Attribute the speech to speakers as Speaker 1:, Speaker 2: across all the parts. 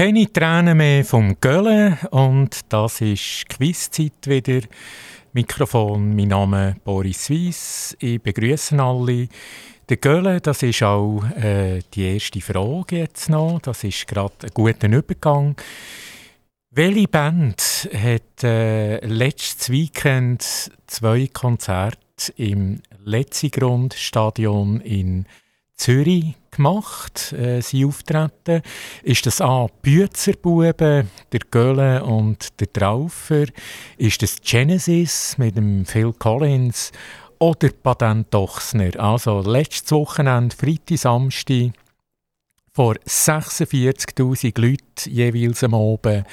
Speaker 1: Keine Tränen mehr vom Gölle und das ist Quizzeit wieder. Mikrofon, mein Name ist Boris Weiss. Ich begrüße alle. Der Gölle, das ist auch äh, die erste Frage jetzt noch. Das ist gerade ein guter Übergang. Welche Band hat äh, letztes Weekend zwei Konzerte im Letzigrund-Stadion in Zürich gemacht, äh, sie auftreten, ist das A. Büzerbuben, der Gölle und der Traufer, ist das Genesis mit dem Phil Collins oder Patent Dochsner. Also letztes Wochenende, Freitag, Samstag, vor 46'000 Leuten jeweils am Oben.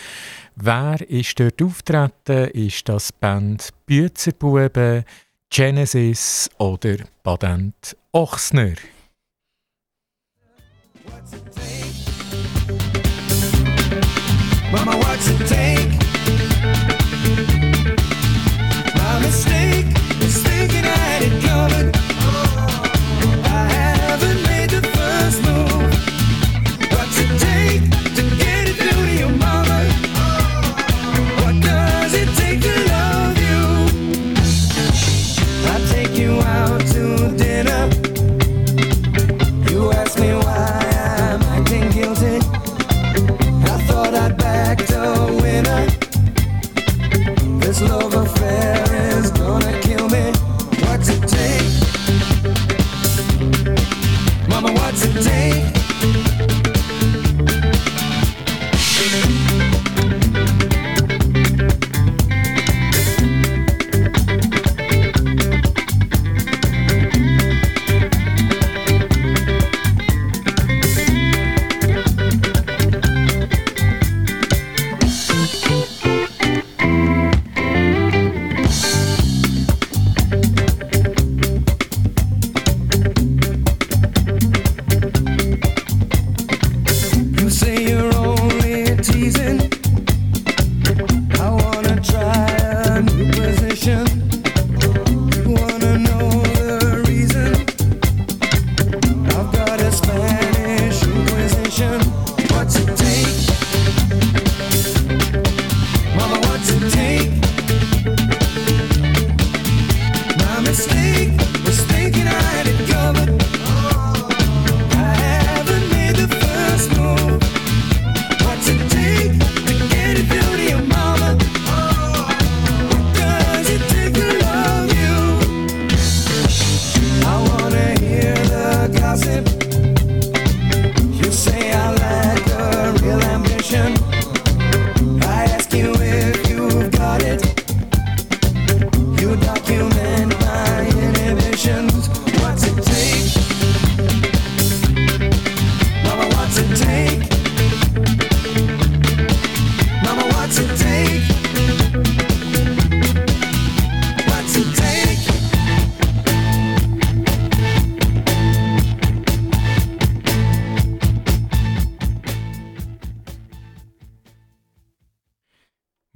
Speaker 1: Wer ist dort auftreten? Ist das Band Büzerbuben, Genesis oder Patent Ochsner? Mama, what's it take? My mistake love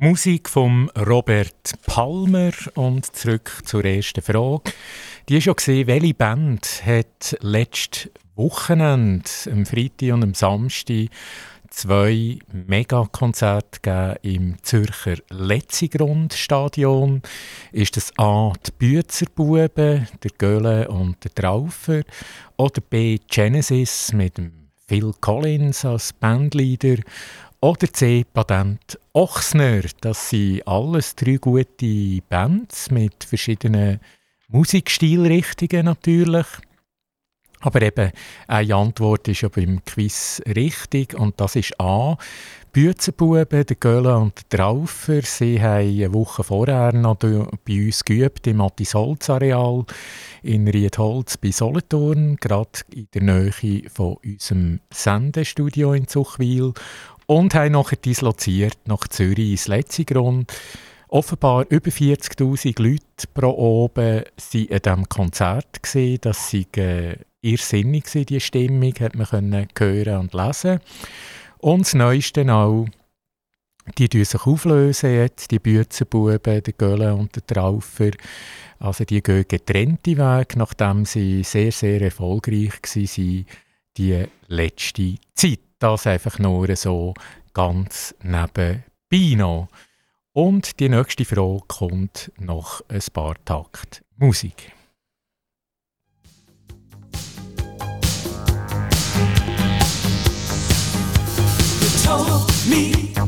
Speaker 1: Musik von Robert Palmer und zurück zur ersten Frage. Die ist schon gesehen, welche Band hat letztes Wochenende, am Freitag und am Samstag, zwei Megakonzerte im Zürcher Letzigrund-Stadion. Ist das A. die Büzerbuben, der Göhle und der Traufer oder B. Genesis mit dem Phil Collins als Bandleader oder C. Patent Ochsner. Das sind alles drei gute Bands mit verschiedenen Musikstilrichtungen natürlich. Aber eben, eine Antwort ist ja beim Quiz richtig und das ist A. Büzenbuben, der Göller und der Traufer, sie haben eine Woche vorher noch bei uns geübt im Attisholz-Areal in Riedholz bei Solothurn, gerade in der Nähe von unserem Sendestudio in Zuchwil und haben nachher disloziert nach Zürich ins Letzigrund. Offenbar über 40'000 Leute pro oben waren an diesem Konzert. Gewesen. Das war äh, irrsinnig, die Stimmung, hat man können hören und lesen. Und das Neueste auch, die lösen sich auflösen jetzt, die Büzenbuben, der Gölle und der Traufer. Also die gehen getrennte Wege, nachdem sie sehr, sehr erfolgreich waren, die letzte Zeit. Das einfach nur so
Speaker 2: ganz nebenbei noch. Und die nächste Frage kommt nach ein paar Takt Musik. You told me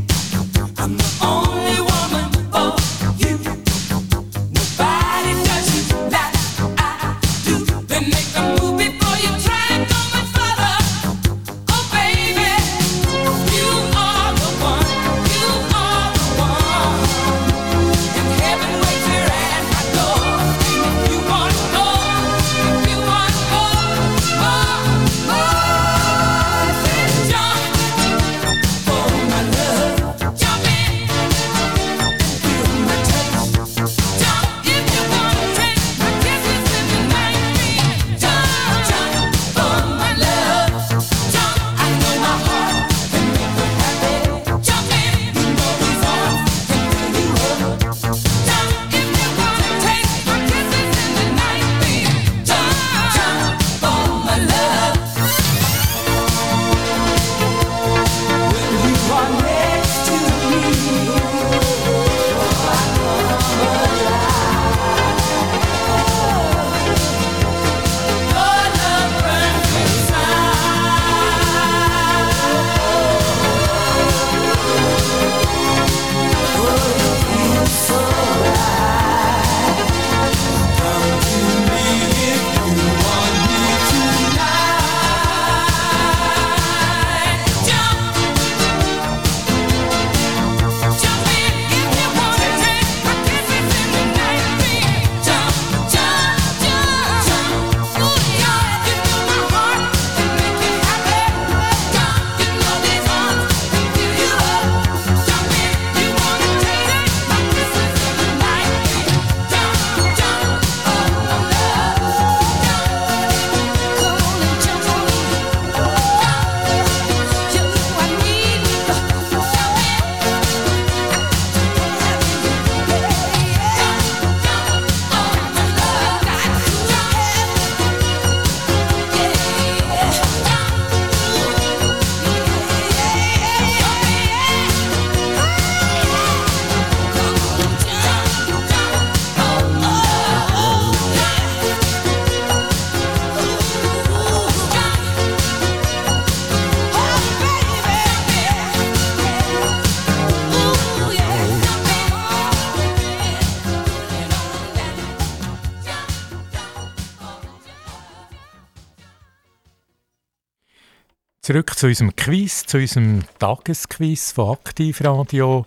Speaker 2: zu unserem Quiz, zu unserem Tagesquiz von Aktivradio.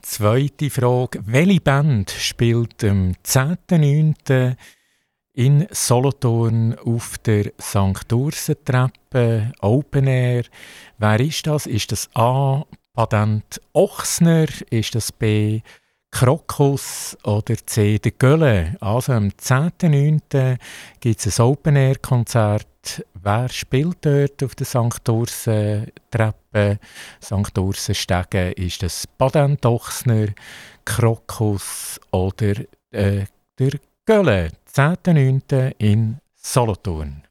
Speaker 2: Zweite Frage. Welche Band spielt am 10.9. in Solothurn auf der St. Ursen-Treppe Open Air? Wer ist das? Ist das A. Patent Ochsner? Ist das B. Krokus oder C. Der Gölle? Also am 10.9. gibt es ein Open Wer spielt dort auf der St. Ursen Treppe, St. Ursen Stege? Ist das Baden Dochsner, Krokus oder äh, der Gölle? 10.9. in Solothurn.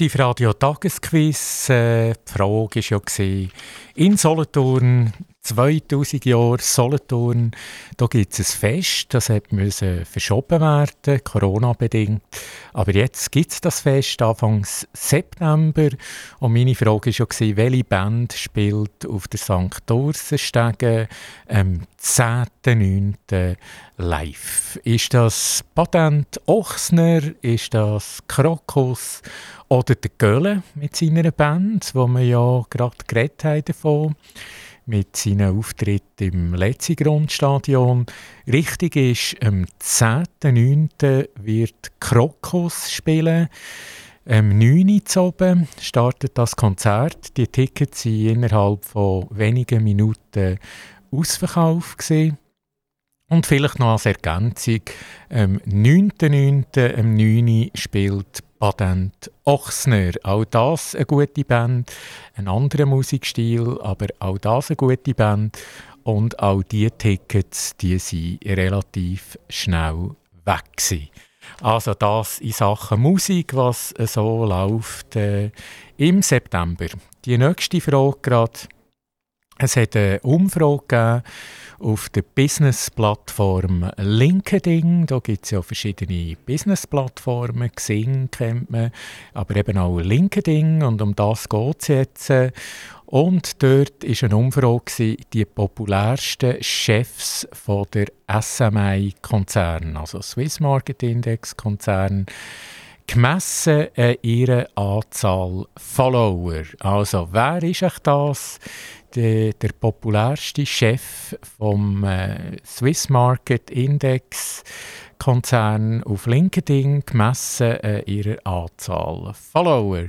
Speaker 1: Aktivradio Tagesquiz. Äh, die Frage war ja, in Solothurn 2000 Jahre Solothurn, da gibt es ein Fest, das musste verschoben werden, Corona-bedingt. Aber jetzt gibt es das Fest, Anfang September. Und meine Frage war ja, welche Band spielt auf der St. Ursenstege am 10.9. live? Ist das Patent Ochsner? Ist das Krokus? Oder der Göhle mit seiner Band, wo wir ja gerade geredet haben davon mit seinem Auftritt im Letzigrundstadion. Richtig ist, am 10.9. wird Krokus spielen. Am 9. oben startet das Konzert. Die Tickets waren innerhalb von wenigen Minuten ausverkauft. Gewesen. Und vielleicht noch als Ergänzung, am 9.9. am 9. spielt Patent Ochsner. Auch das eine gute Band, ein anderer Musikstil, aber auch das eine gute Band. Und auch die Tickets, die sind relativ schnell weg gewesen. Also das in Sachen Musik, was so läuft äh, im September. Die nächste Frage gerade. Es hat eine Umfrage gegeben auf der Business-Plattform LinkedIn. Da gibt es ja verschiedene Business-Plattformen. Xing kennt man, aber eben auch LinkedIn. Und um das geht es jetzt. Und dort war eine Umfrage, die populärsten Chefs von der SMI-Konzern, also Swiss Market Index-Konzern, gemessen an ihrer Anzahl Follower. Also, wer ist euch das? der, der populärste Chef vom äh, Swiss Market Index Konzern auf LinkedIn gemessen an ihrer Anzahl Follower.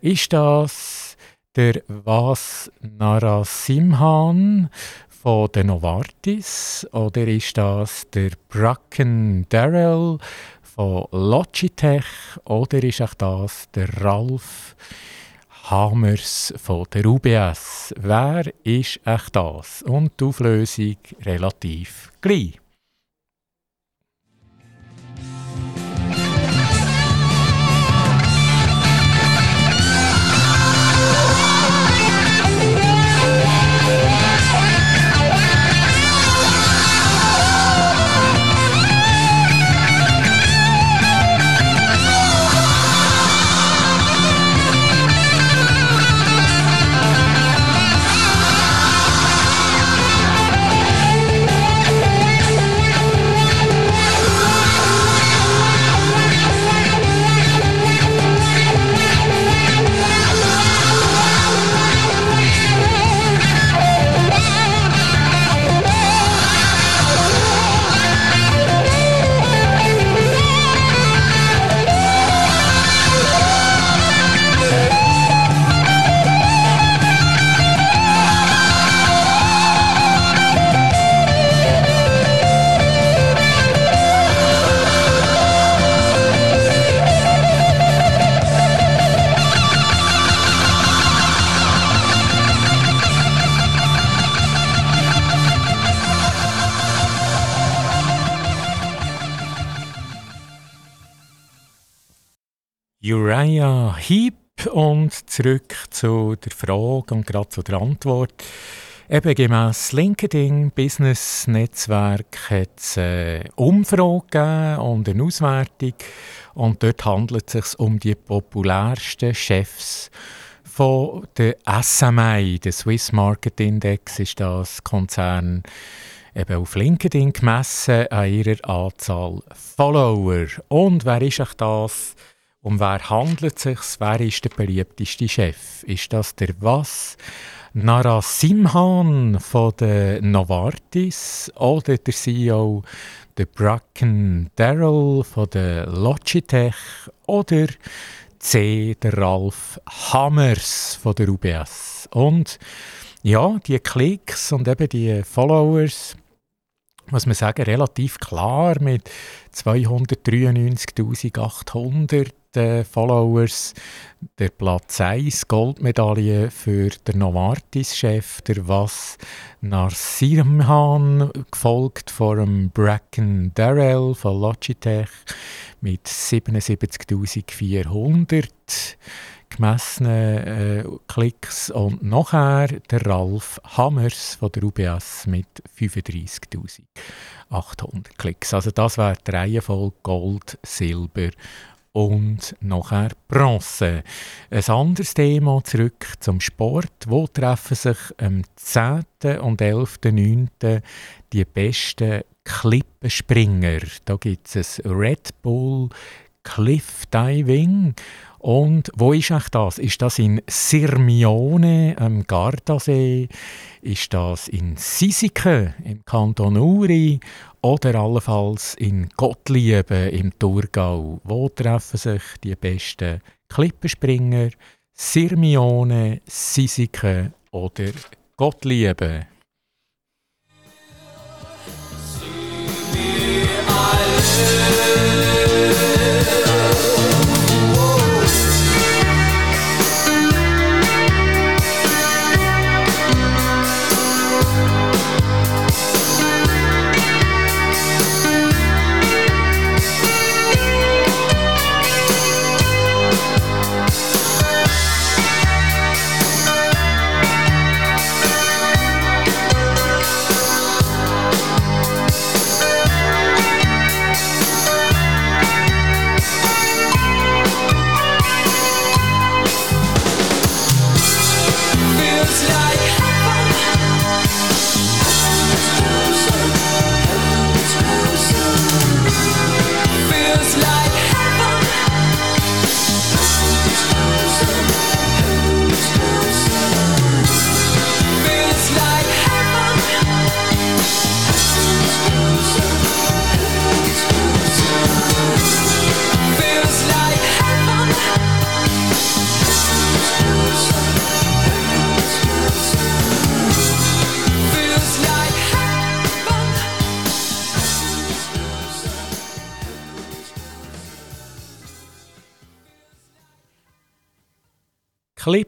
Speaker 1: Ist das der Vas Narasimhan von der Novartis oder ist das der Bracken Darrell von Logitech oder ist auch das der Ralf Hamers von der UBS. Wer ist echt das? Und die Auflösung relativ gleich. Und zurück zu der Frage und gerade zu der Antwort. Eben gemäss LinkedIn Business Netzwerk hat es eine Umfrage gegeben und eine Auswertung und dort handelt es sich um die populärsten Chefs von der SMI, der Swiss Market Index ist das Konzern eben auf LinkedIn gemessen an ihrer Anzahl Follower. Und wer ist euch das? Um wer handelt es sich? Wer ist der beliebteste Chef? Ist das der was? Narasimhan von der Novartis oder der CEO der Bracken Darrell von der Logitech oder C der Ralf Hammers von der UBS. Und ja, die Klicks und eben die Followers, muss man sagen, relativ klar mit 293.800 äh, Followers. Der Platz 1 Goldmedaille für den Novartis-Chef, der Was Narsirmhan, gefolgt von dem Bracken Darrell von Logitech mit 77.400 gemessenen äh, Klicks und nachher der Ralf Hammers von der UBS mit 35.800 Klicks. Also das wäre die Reihenfolge Gold, Silber und nachher Bronze. Ein anderes Thema zurück zum Sport. Wo treffen sich am 10. und 11.9. die besten Klippenspringer? Da gibt es Red Bull Cliff Diving und wo ist eigentlich das? Ist das in Sirmione am Gardasee? Ist das in Sisike im Kanton Uri? Oder allenfalls in Gottlieben im Thurgau? Wo treffen sich die besten Klippenspringer? Sirmione, Sisike oder Gottlieben?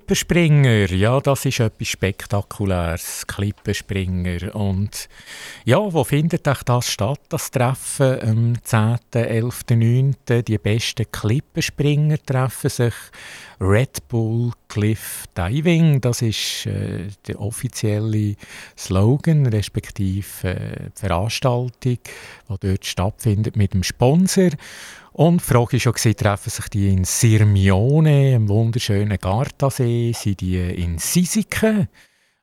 Speaker 1: Klippenspringer, ja, das ist etwas Spektakuläres. Klippenspringer. Und ja, wo findet euch das statt, das Treffen am 10., 11., 9.? Die besten Klippenspringer treffen sich. Red Bull Cliff Diving, das ist äh, der offizielle Slogan, respektive äh, die Veranstaltung, die dort stattfindet mit dem Sponsor. Und die Frage war schon, treffen sich die in Sirmione, im wunderschönen Gardasee, sind die in Sisike,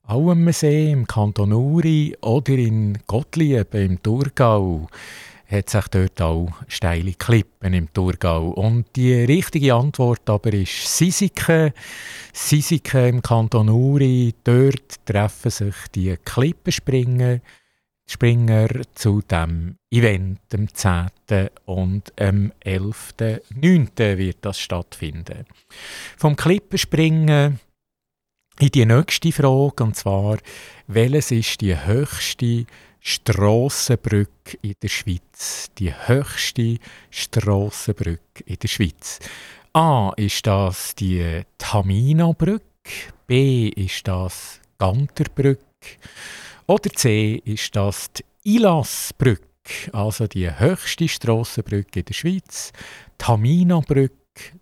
Speaker 1: auch am See, im Kanton Uri, oder in Gottlieb, im Thurgau? Hat sich dort auch steile Klippen im Thurgau. Und die richtige Antwort aber ist Sisike. Sisike im Kanton Uri, dort treffen sich die Klippenspringer Springer zu dem Event am 10. und am 11.9. wird das stattfinden. Vom Klippenspringen in die nächste Frage, und zwar, welches ist die höchste Strassenbrücke in der Schweiz? Die höchste Strassenbrücke in der Schweiz. A. Ist das die Tamina-Brücke? B. Ist das Ganterbrücke? Oder C ist das die Ilasbrücke, also die höchste Strassenbrücke in der Schweiz, die Hamina-Brücke,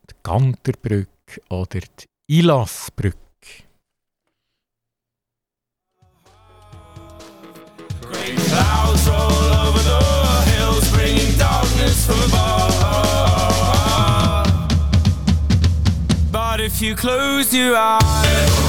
Speaker 1: die Ganterbrücke oder die Ilasbrücke. Great clouds roll over the hills, bringing darkness from above. But if you close your eyes,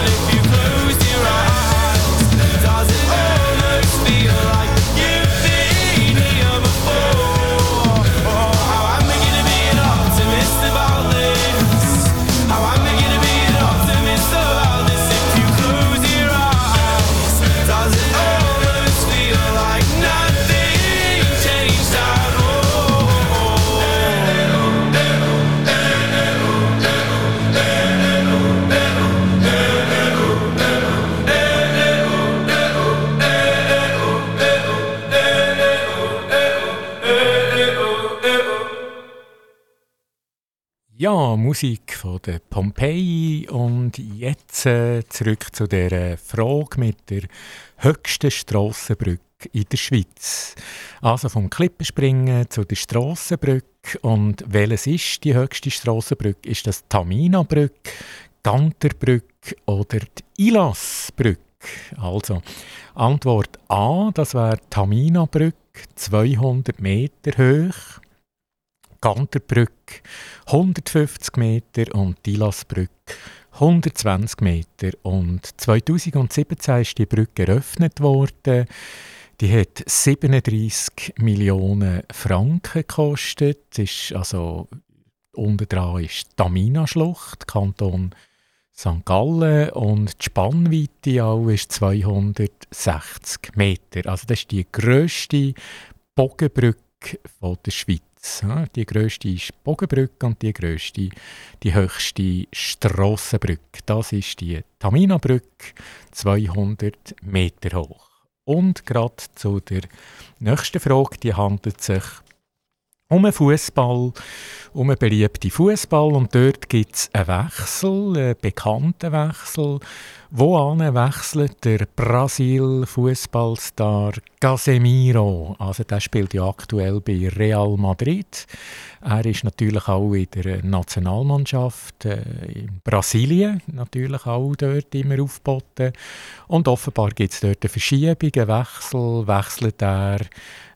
Speaker 1: Ja, Musik von der Pompeii und jetzt äh, zurück zu der Frage mit der höchsten Strassenbrücke in der Schweiz. Also vom Klippenspringen zu der Strassenbrücke und welches ist die höchste Strassenbrücke? Ist das Tamina-Brücke, Ganterbrücke oder die Ilasbrücke? Also Antwort A, das wäre Tamina-Brücke, 200 Meter hoch. Ganterbrücke 150 Meter und Dilasbrücke 120 Meter. Und 2017 ist die Brücke eröffnet worden. Die hat 37 Millionen Franken gekostet. Ist also unten dran ist Tamina-Schlucht, Kanton St. Gallen und die Spannweite auch ist 260 Meter. Also das ist die grösste Bogenbrücke der Schweiz. Ja, die grösste ist Bogenbrücke und die grösste, die höchste Strassenbrücke. Das ist die Tamina-Brücke, 200 Meter hoch. Und gerade zu der nächsten Frage, die handelt sich um einen Fußball, um einen beliebten Fußball und dort gibt es einen Wechsel, einen bekannten Wechsel. Wohin wechselt der Brasil-Fußballstar Casemiro? Also der spielt ja aktuell bei Real Madrid. Er ist natürlich auch in der Nationalmannschaft äh, in Brasilien natürlich auch dort immer aufgeboten. Und offenbar gibt es dort eine Verschiebung, einen Wechsel. Wechselt er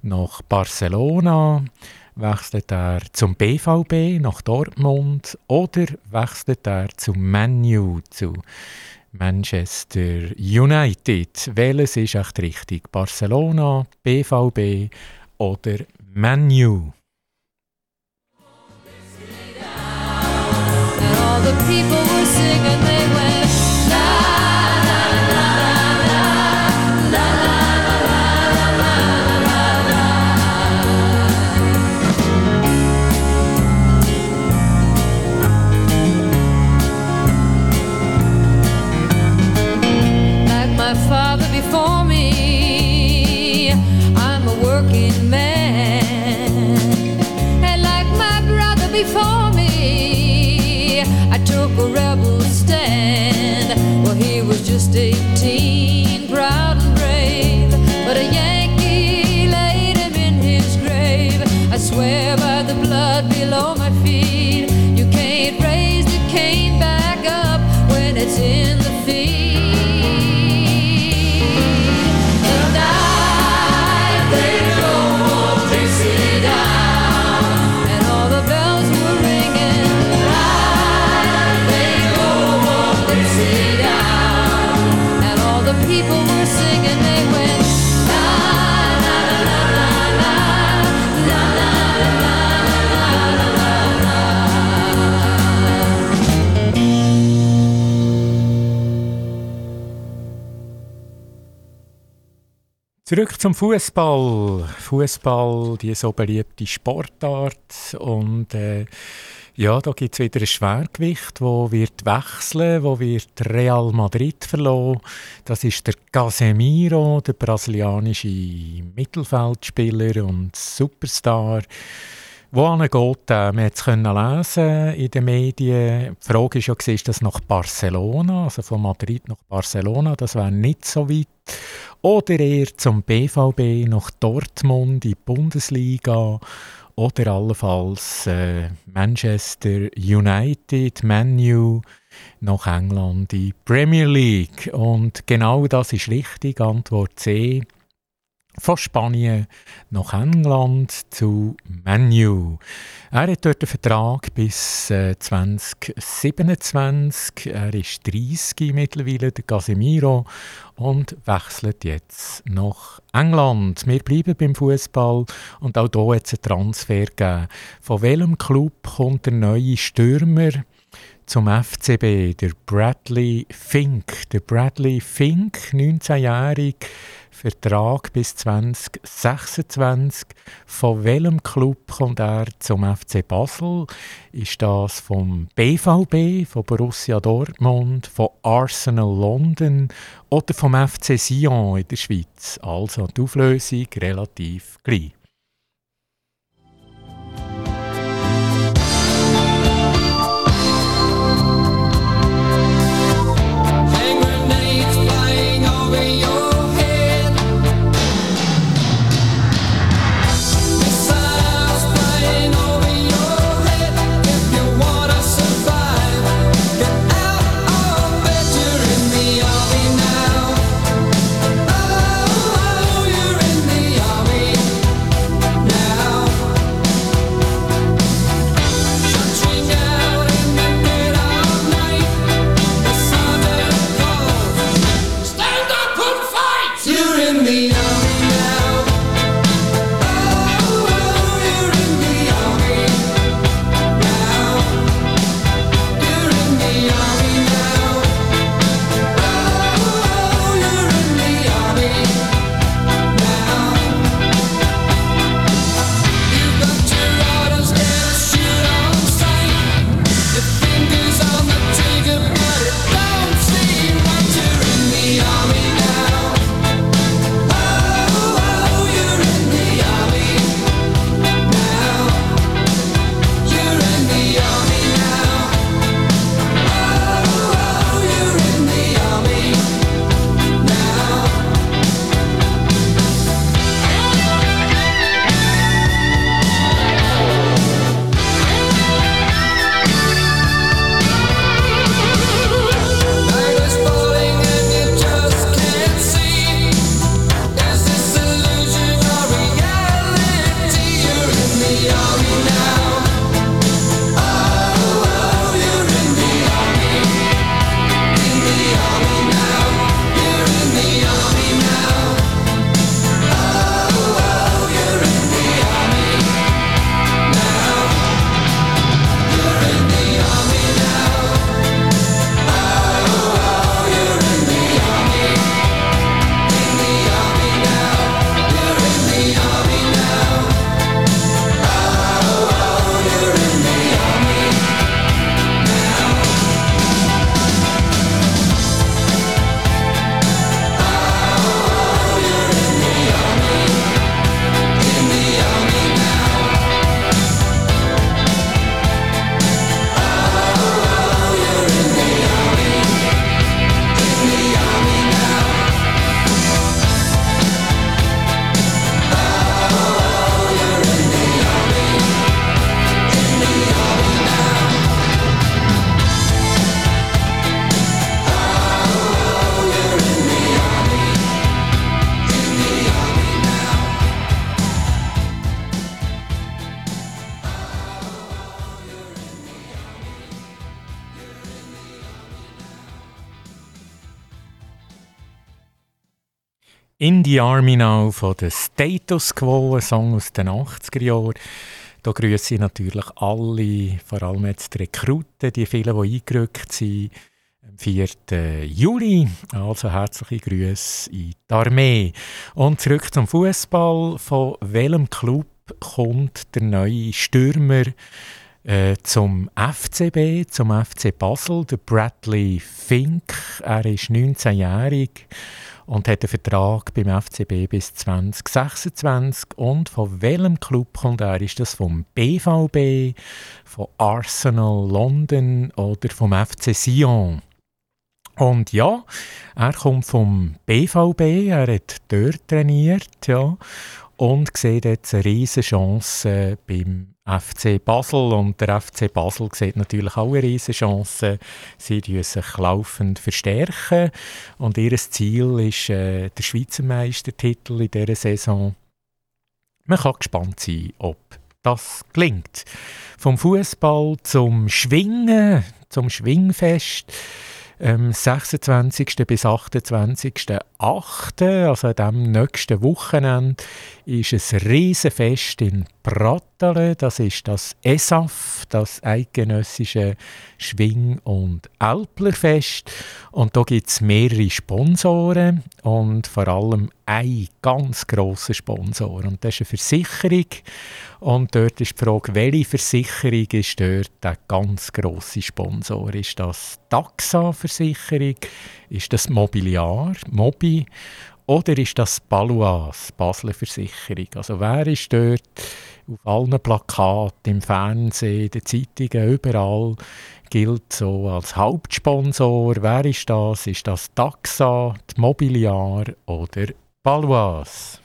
Speaker 1: nach Barcelona? Wechselt er zum BVB nach Dortmund oder wechselt er zum Menu zu Manchester United? Welches ist echt richtig? Barcelona, BVB oder Menu?
Speaker 3: The people were singing, they went,
Speaker 1: zum Fußball. Fußball, die so beliebte Sportart. Und äh, ja, da gibt es wieder ein Schwergewicht, wo wird wechseln, wo wird Real Madrid verloren. Das ist der Casemiro, der brasilianische Mittelfeldspieler und Superstar. Wohin geht er? Man konnte es lesen in den Medien. Die Frage war ja, ist das nach Barcelona, also von Madrid nach Barcelona, das wäre nicht so weit. Oder eher zum BVB nach Dortmund in die Bundesliga oder allenfalls äh, Manchester United, Manu nach England in die Premier League. Und genau das ist richtig, Antwort C von Spanien nach England zu Menu. Er hat dort einen Vertrag bis äh, 2027. Er ist 30 mittlerweile, der Casemiro, und wechselt jetzt nach England. Wir bleiben beim Fußball und auch hier hat es einen Transfer gegeben. Von welchem Club kommt der neue Stürmer? zum FCB, der Bradley Fink. Der Bradley Fink, 19-jährig, Vertrag bis 2026. Von welchem Club kommt er zum FC Basel? Ist das vom BVB, von Borussia Dortmund, von Arsenal London oder vom FC Sion in der Schweiz? Also die Auflösung relativ gleich. In the Army Now von der Status Quo, ein Song aus den 80er Jahren. Da grüße ich natürlich alle, vor allem jetzt die Rekruten, die vielen, die eingerückt sind. Am 4. Juli. Also herzliche Grüße in die Armee. Und zurück zum Fußball. Von welchem Club kommt der neue Stürmer äh, zum FCB, zum FC Basel, der Bradley Fink? Er ist 19-jährig und hat einen Vertrag beim FCB bis 2026. Und von welchem Club kommt er? Ist das vom BVB, von Arsenal London oder vom FC Sion? Und ja, er kommt vom BVB, er hat dort trainiert, ja, und sieht jetzt eine riesige Chance beim FC Basel und der FC Basel sieht natürlich auch eine riesige Chance. Sie verstärken sich laufend verstärken und ihr Ziel ist äh, der Schweizer Meistertitel in dieser Saison. Man kann gespannt sein, ob das gelingt. Vom Fußball zum Schwingen, zum Schwingfest ähm, 26. bis 28.8., also an diesem nächsten Wochenende, ist ein Riesenfest in Brattale. Das ist das ESAF, das Eidgenössische Schwing- und Alplerfest. Und da gibt es mehrere Sponsoren und vor allem ein ganz grosser Sponsor. Und das ist eine Versicherung. Und dort ist die Frage, welche Versicherung ist dort der ganz grosse Sponsor? Ist das Taxa-Versicherung? Ist das Mobiliar, Mobi? Oder ist das Balois, Basler Versicherung? Also wer ist dort auf allen Plakaten, im Fernsehen, in den Zeitungen, überall gilt so als Hauptsponsor? Wer ist das? Ist das Taxa, Mobiliar oder Balois?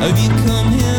Speaker 4: Have you come here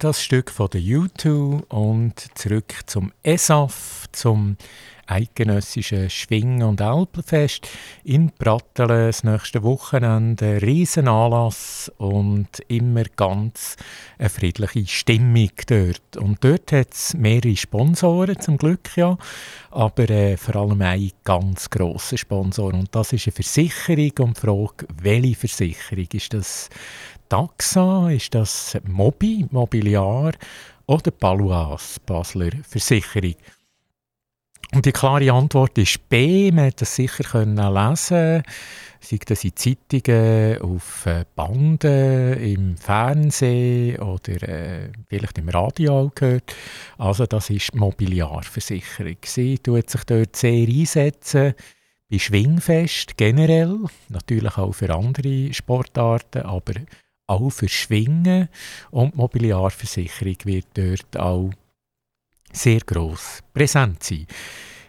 Speaker 1: das Stück von der U2 und zurück zum ESAF, zum eidgenössischen Schwing- und Alpenfest in Brattelen das nächste Wochenende. Ein Riesenanlass und immer ganz eine friedliche Stimmung dort. Und dort hat es mehrere Sponsoren, zum Glück ja, aber äh, vor allem einen ganz grossen Sponsor. Und das ist eine Versicherung und die Frage, welche Versicherung ist das? Taxa, ist das Mobi, Mobiliar oder Paluas, Basler Versicherung? Und die klare Antwort ist B. Man hat das sicher können lesen sei das in Zeitungen, auf äh, Banden, im Fernsehen oder äh, vielleicht im Radio gehört. Also das ist Mobiliarversicherung. Sie tut sich dort sehr einsetzen, bei Schwingfest generell, natürlich auch für andere Sportarten, aber auch für Schwingen und Mobiliarversicherung wird dort auch sehr gross präsent sein.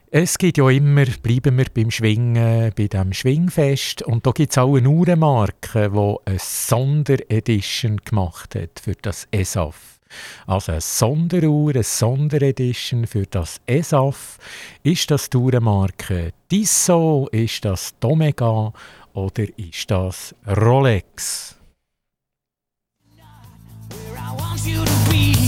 Speaker 1: Es gibt ja immer, bleiben wir beim Schwingen, bei dem Schwingfest. Und da gibt es auch eine Uhrenmarke, die eine Sonderedition gemacht hat für das ESAF. Also eine Sonderuhr, eine Sonderedition für das ESAF. Ist das die Uhrenmarke Tissot, ist das Omega oder ist das Rolex?
Speaker 2: where I want you to be.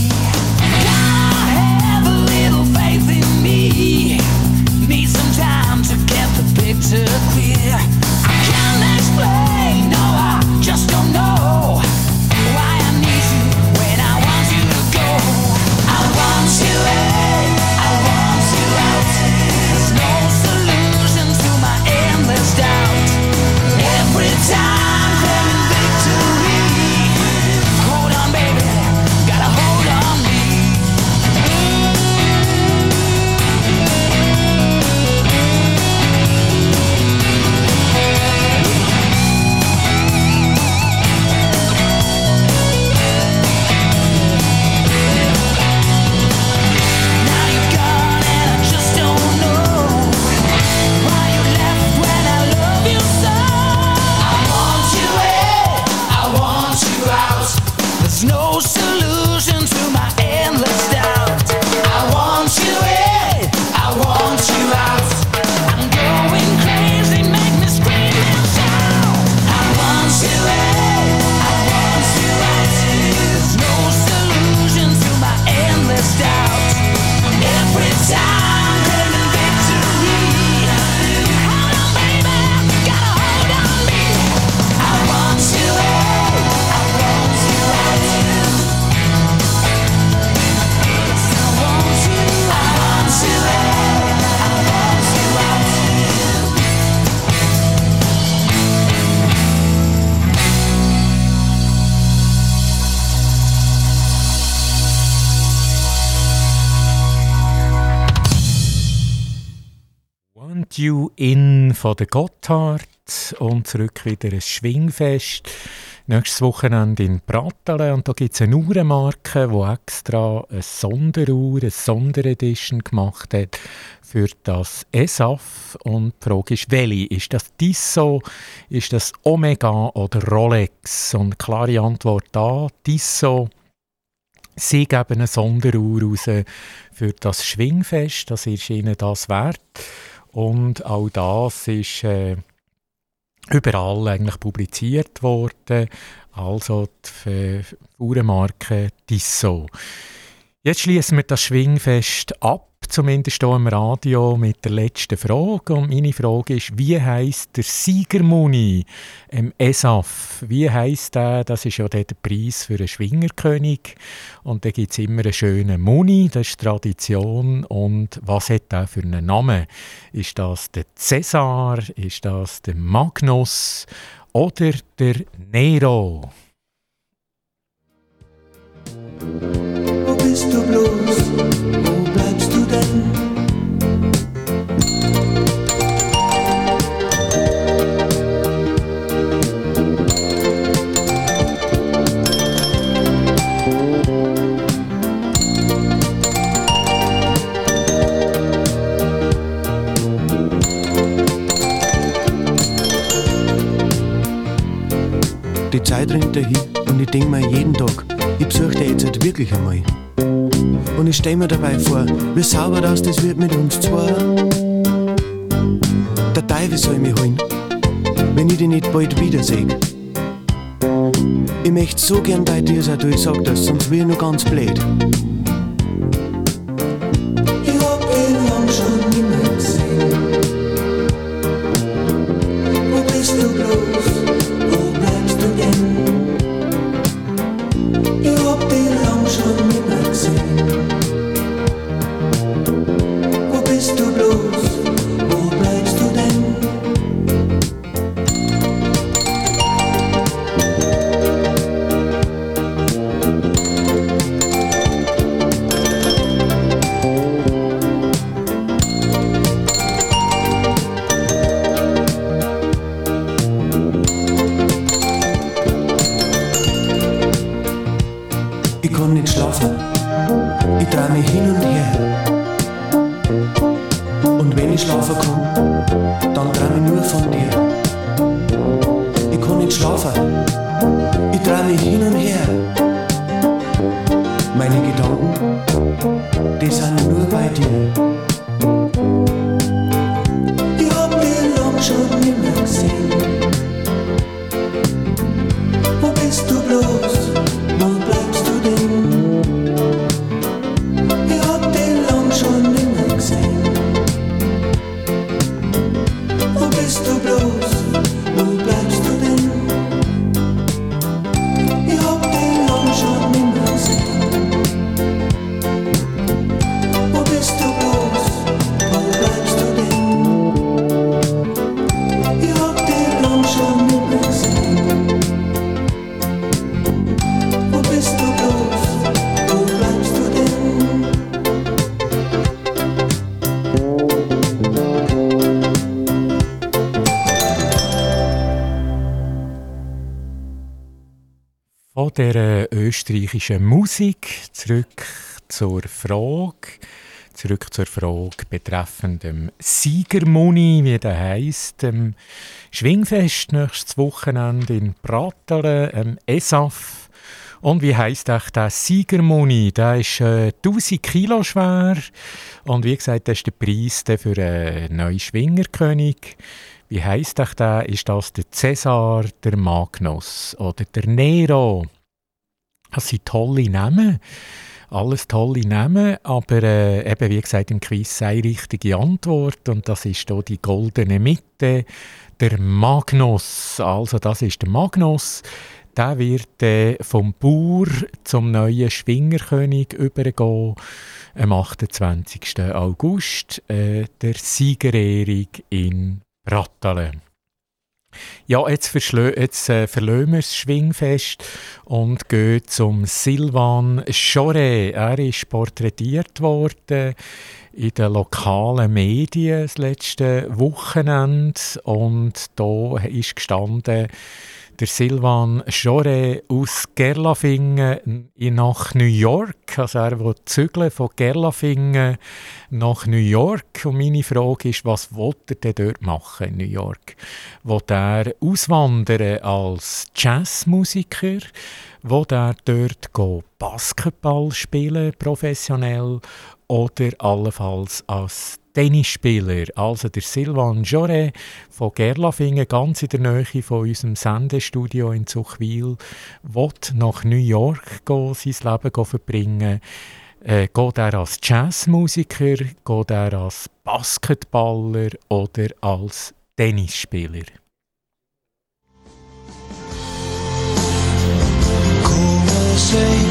Speaker 1: Von der Gotthard und zurück wieder ein Schwingfest. Nächstes Wochenende in Pratteln und da gibt es eine Uhrenmarke, die extra eine Sonderuhr, eine Sonderedition gemacht hat für das ESAF. Und die Frage ist, welche? Ist das Tissot, ist das Omega oder Rolex? Und klare Antwort da, Tissot. Sie geben eine Sonderuhr raus für das Schwingfest, das ist ihnen das wert. Und auch das ist äh, überall eigentlich publiziert worden. Also die Uhrenmarke Tissot. Jetzt schließen wir das Schwingfest ab, zumindest hier im Radio, mit der letzten Frage. Und meine Frage ist, wie heisst der Siegermuni im ESAF? Wie heisst der? Das ist ja der Preis für einen Schwingerkönig. Und da gibt es immer einen schönen Muni, das ist Tradition. Und was hat der für einen Namen? Ist das der Cäsar? Ist das der Magnus? Oder der Nero?
Speaker 5: Wo bist du bloß?
Speaker 6: Die Zeit rennt dahin und ich denk mir jeden Tag, ich besuch dich jetzt halt wirklich einmal. Und ich stell mir dabei vor, wie sauber das das wird mit uns zwei. Der Teufel soll mich holen, wenn ich dich nicht bald wiederseh. Ich möchte so gern bei dir sein, du ich sag das, sonst wär ich nur ganz blöd. Von
Speaker 1: der österreichischen Musik zurück zur Frage, zurück zur Frage betreffend dem Siegermuni, wie der heisst, dem Schwingfest nächstes Wochenende in Pratteln, ähm, ESAF. Und wie heisst auch der Siegermuni? Der ist äh, 1000 Kilo schwer. Und wie gesagt, das ist der Preis der für einen neuen Schwingerkönig. Wie heisst auch der? Ist das der Cäsar, der Magnus oder der Nero? Das sind tolle Namen. Alles tolle Namen, aber äh, eben wie gesagt im Quiz sei richtige Antwort und das ist hier die goldene Mitte, der Magnus. Also das ist der Magnus. Der wird äh, vom Bauer zum neuen Schwingerkönig übergehen am 28. August, äh, der Siegerehrung in Brattalen. Ja, jetzt, verschlö- jetzt äh, verlassen wir das Schwingfest und gehen zum Silvan Choret. Er ist porträtiert worden in den lokalen Medien das letzte Wochenende und da ist gestanden, der Silvan Choret aus Gerlafingen in- nach New York. Also er will zügeln von Gerlafingen nach New York. Und meine Frage ist, was will er denn dort machen in New York? Will er auswandern als Jazzmusiker? Will er dort Basketball spielen, professionell? Oder allenfalls als Tennisspieler, also der Silvan Joret von Gerlafingen, ganz in der Nähe von unserem Sendestudio in Zuchwil, will nach New York gehen, sein Leben verbringen. Äh, geht er als Jazzmusiker, geht er als Basketballer oder als Tennisspieler?
Speaker 5: Come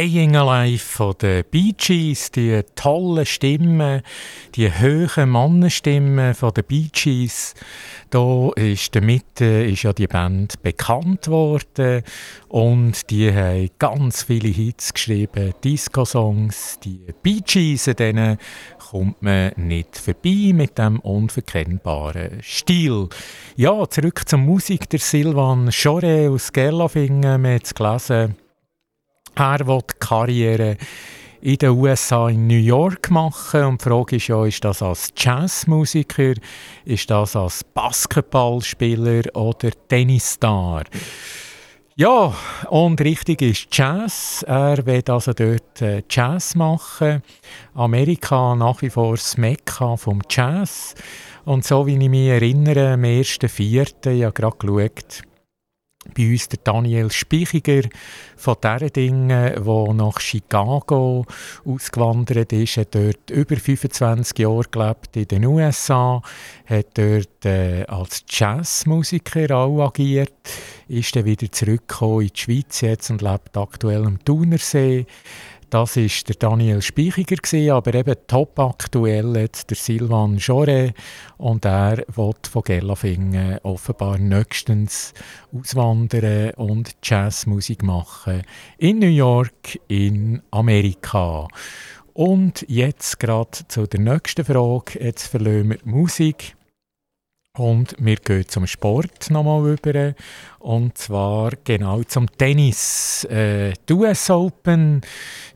Speaker 1: Staying Alive von den Bee Gees, die tollen Stimmen, die hohen Mannenstimmen von den Bee Gees. Da ist der Mitte ist ja die Band bekannt worden und die haben ganz viele Hits geschrieben, Disco-Songs. Die Bee Gees, denen kommt man nicht vorbei mit dem unverkennbaren Stil. Ja, zurück zur Musik. Der Silvan Chore aus Gerlafingen, wir haben es gelesen, er will Karriere in den USA, in New York machen. Und die Frage ist ja, ist das als Jazzmusiker, ist das als Basketballspieler oder Tennisstar? Ja, und richtig ist Jazz. Er will also dort äh, Jazz machen. Amerika nach wie vor das Mekka vom Jazz. Und so wie ich mich erinnere, am 1.4. ich habe gerade geschaut, bei uns der Daniel Spichiger von diesen Dingen, der nach Chicago ausgewandert ist, hat dort über 25 Jahre gelebt in den USA, hat dort äh, als Jazzmusiker auch agiert, ist dann wieder zurückgekommen in die Schweiz jetzt und lebt aktuell am Thunersee, das war der Daniel Speichiger, aber eben top aktuell jetzt der Silvan Jore und er will von Gerlafingen offenbar nächstens auswandern und Jazzmusik machen in New York, in Amerika. Und jetzt gerade zu der nächsten Frage. Jetzt verlassen wir die Musik und wir gehen zum Sport nochmal über. Und zwar genau zum Tennis. Äh, die US Open,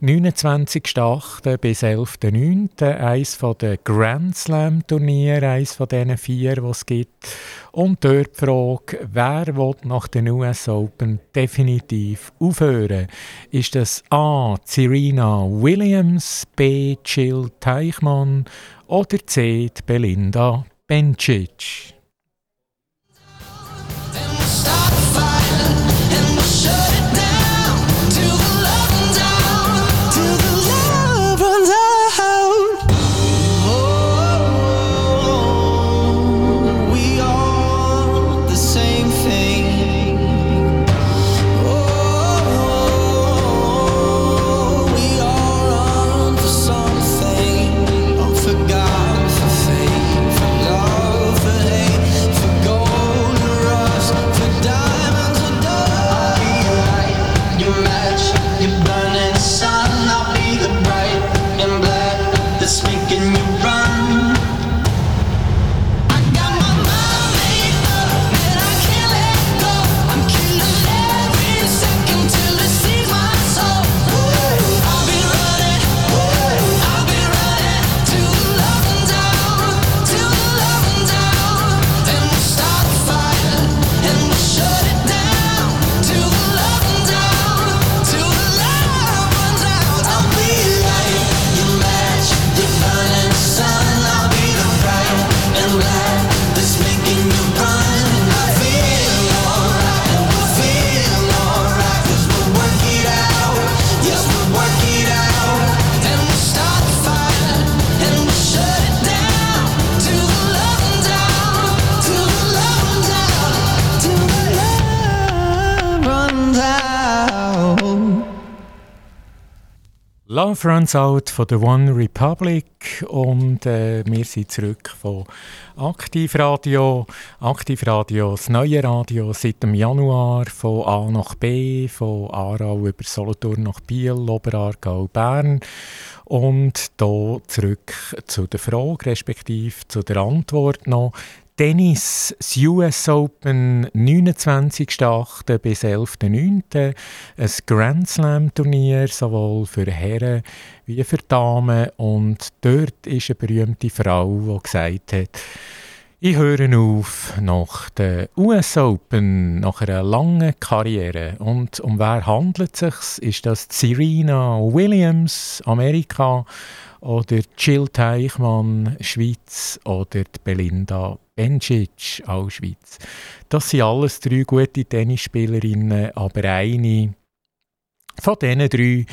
Speaker 1: 29.8. bis 11.9. Eines der Grand Slam Turniere, eines von diesen vier, die es gibt. Und dort die Frage, wer will nach den US Open definitiv aufhören? Ist das A. Serena Williams, B. Jill Teichmann oder C. Belinda Bencic? Love Runs Out von der One Republic und äh, wir sind zurück von Aktivradio. Aktivradio, das neue Radio seit dem Januar von A nach B, von Aarau über Solothurn nach Biel, Oberargau, Bern. Und da zurück zu der Frage, respektive zu der Antwort noch. Tennis, das US Open, 29.8. bis 11.9. Ein Grand Slam Turnier, sowohl für Herren wie für Damen. Und dort ist eine berühmte Frau, die gesagt hat, ich höre auf nach der US Open, nach einer langen Karriere. Und um wer handelt es sich? Ist das Serena Williams, Amerika, oder Jill Teichmann, Schweiz, oder die Belinda Bencic, auch Schweiz? Das sind alles drei gute Tennisspielerinnen, aber eine von diesen drei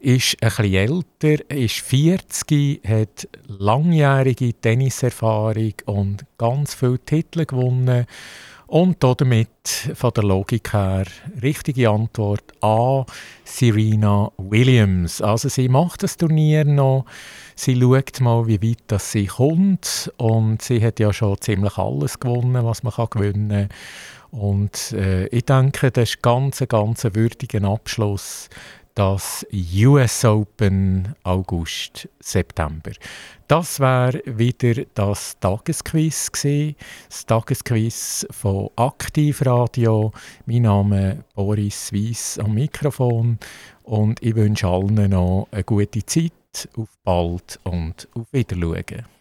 Speaker 1: ist ein bisschen älter, ist 40, hat langjährige Tenniserfahrung und ganz viele Titel gewonnen Und damit von der Logik her richtige Antwort A, Serena Williams. Also sie macht das Turnier noch, sie schaut mal, wie weit das sie kommt und sie hat ja schon ziemlich alles gewonnen, was man kann gewinnen kann. Und äh, ich denke, das ist ganz, ein ganz würdiger Abschluss das US Open August, September. Das wäre wieder das Tagesquiz gewesen, das Tagesquiz von Aktivradio. Mein Name ist Boris Weiss am Mikrofon und ich wünsche allen noch eine gute Zeit. Auf bald und auf Wiedersehen.